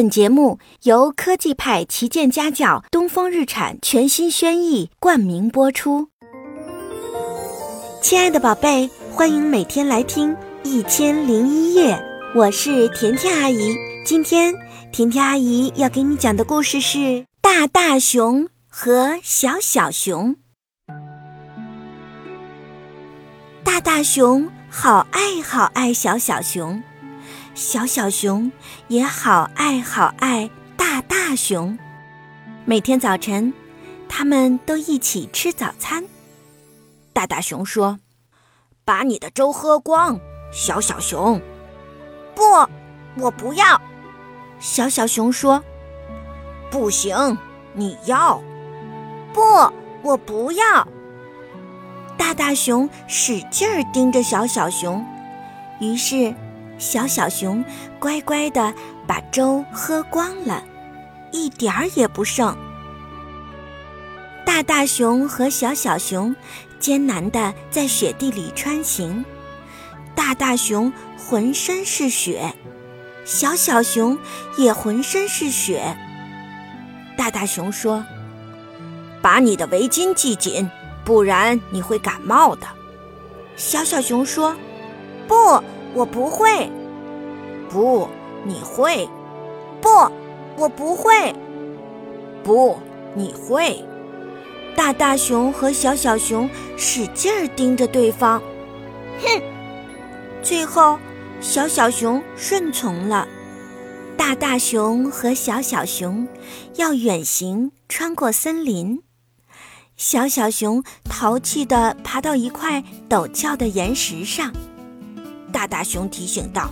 本节目由科技派旗舰家教东风日产全新轩逸冠名播出。亲爱的宝贝，欢迎每天来听《一千零一夜》，我是甜甜阿姨。今天甜甜阿姨要给你讲的故事是《大大熊和小小熊》。大大熊好爱好爱小小熊。小小熊也好爱好爱大大熊，每天早晨，他们都一起吃早餐。大大熊说：“把你的粥喝光。”小小熊：“不，我不要。”小小熊说：“不行，你要。”“不，我不要。”大大熊使劲儿盯着小小熊，于是。小小熊乖乖的把粥喝光了，一点儿也不剩。大大熊和小小熊艰难的在雪地里穿行，大大熊浑身是雪，小小熊也浑身是雪。大大熊说：“把你的围巾系紧，不然你会感冒的。”小小熊说：“不。”我不会，不，你会，不，我不会，不，你会。大大熊和小小熊使劲儿盯着对方，哼！最后，小小熊顺从了。大大熊和小小熊要远行，穿过森林。小小熊淘气地爬到一块陡峭的岩石上。大大熊提醒道：“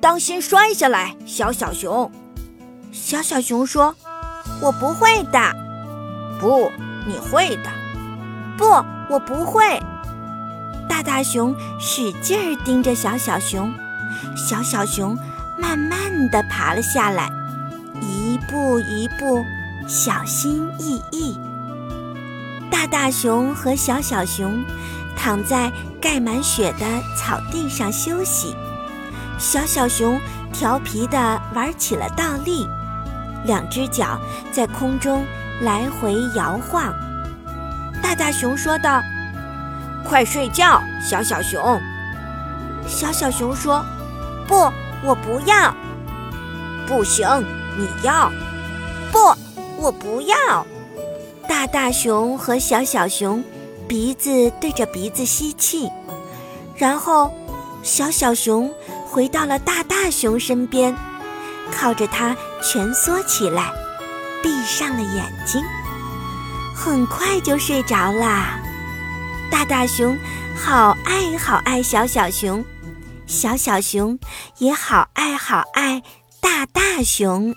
当心摔下来，小小熊。”小小熊说：“我不会的。”“不，你会的。”“不，我不会。”大大熊使劲儿盯着小小熊，小小熊慢慢地爬了下来，一步一步，小心翼翼。大大熊和小小熊。躺在盖满雪的草地上休息，小小熊调皮地玩起了倒立，两只脚在空中来回摇晃。大大熊说道：“快睡觉，小小熊。”小小熊说：“不，我不要。”“不行，你要。”“不，我不要。”大大熊和小小熊。鼻子对着鼻子吸气，然后小小熊回到了大大熊身边，靠着它蜷缩起来，闭上了眼睛，很快就睡着啦。大大熊好爱好爱小小熊，小小熊也好爱好爱大大熊。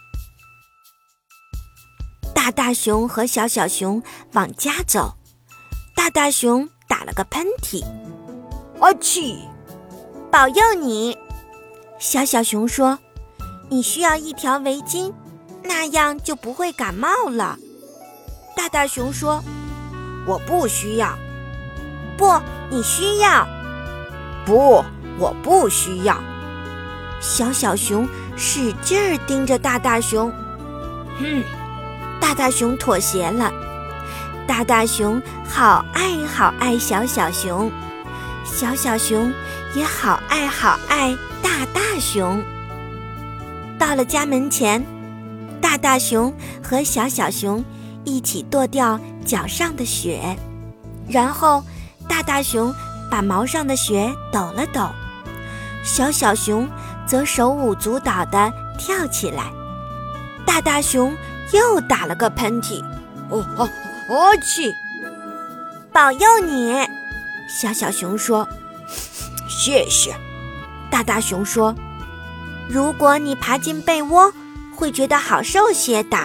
大大熊和小小熊往家走。大大熊打了个喷嚏，阿嚏！保佑你，小小熊说：“你需要一条围巾，那样就不会感冒了。”大大熊说：“我不需要。”不，你需要。不，我不需要。小小熊使劲儿盯着大大熊，哼！大大熊妥协了。大大熊好爱好爱小小熊，小小熊也好爱好爱大大熊。到了家门前，大大熊和小小熊一起跺掉脚上的雪，然后大大熊把毛上的雪抖了抖，小小熊则手舞足蹈地跳起来。大大熊又打了个喷嚏，哦哦。我去，保佑你！小小熊说：“谢谢。”大大熊说：“如果你爬进被窝，会觉得好受些的。”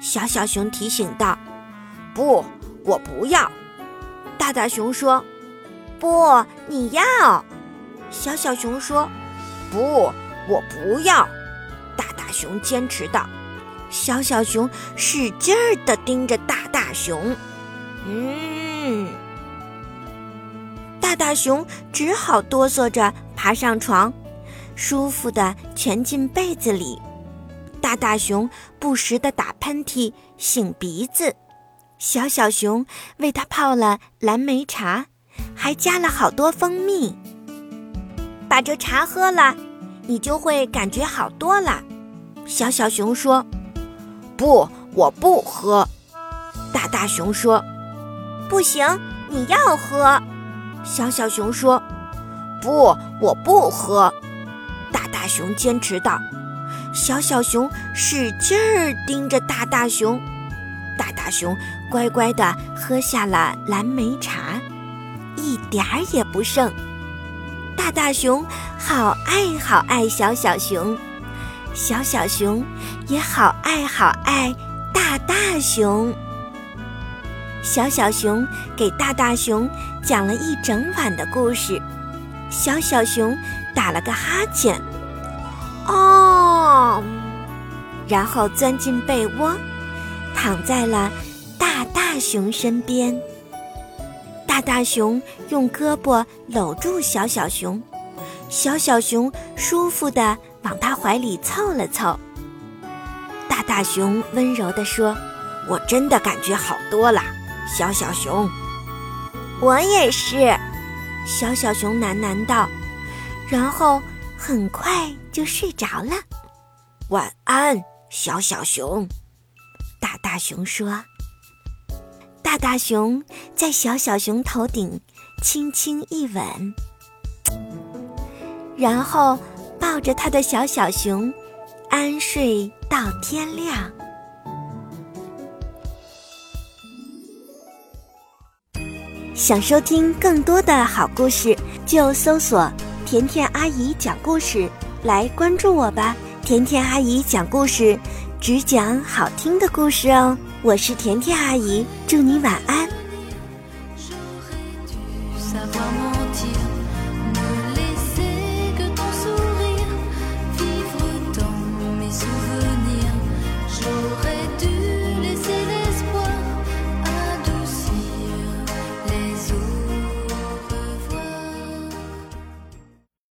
小小熊提醒道：“不，我不要。”大大熊说：“不，你要。”小小熊说：“不，我不要。”大大熊坚持道。小小熊使劲儿地盯着大大熊，嗯，大大熊只好哆嗦着爬上床，舒服地蜷进被子里。大大熊不时地打喷嚏、擤鼻子，小小熊为它泡了蓝莓茶，还加了好多蜂蜜。把这茶喝了，你就会感觉好多了。小小熊说：“不，我不喝。”大大熊说：“不行，你要喝。”小小熊说：“不，我不喝。”大大熊坚持道。小小熊使劲儿盯着大大熊，大大熊乖乖地喝下了蓝莓茶，一点儿也不剩。大大熊好爱好爱小小熊，小小熊也好爱好爱大大熊。小小熊给大大熊讲了一整晚的故事，小小熊打了个哈欠。哦，然后钻进被窝，躺在了大大熊身边。大大熊用胳膊搂住小小熊，小小熊舒服的往他怀里凑了凑。大大熊温柔地说：“我真的感觉好多了，小小熊。”我也是，小小熊喃喃道，然后。很快就睡着了，晚安，小小熊。大大熊说：“大大熊在小小熊头顶轻轻一吻，然后抱着他的小小熊安睡到天亮。”想收听更多的好故事，就搜索。甜甜阿姨讲故事，来关注我吧！甜甜阿姨讲故事，只讲好听的故事哦。我是甜甜阿姨，祝你晚安。